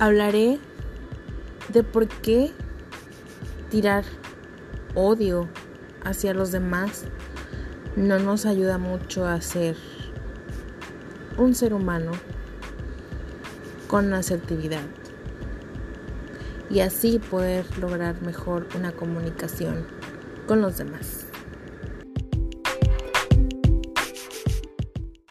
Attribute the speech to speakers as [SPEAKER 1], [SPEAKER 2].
[SPEAKER 1] Hablaré de por qué tirar odio hacia los demás no nos ayuda mucho a ser un ser humano con asertividad y así poder lograr mejor una comunicación con los demás.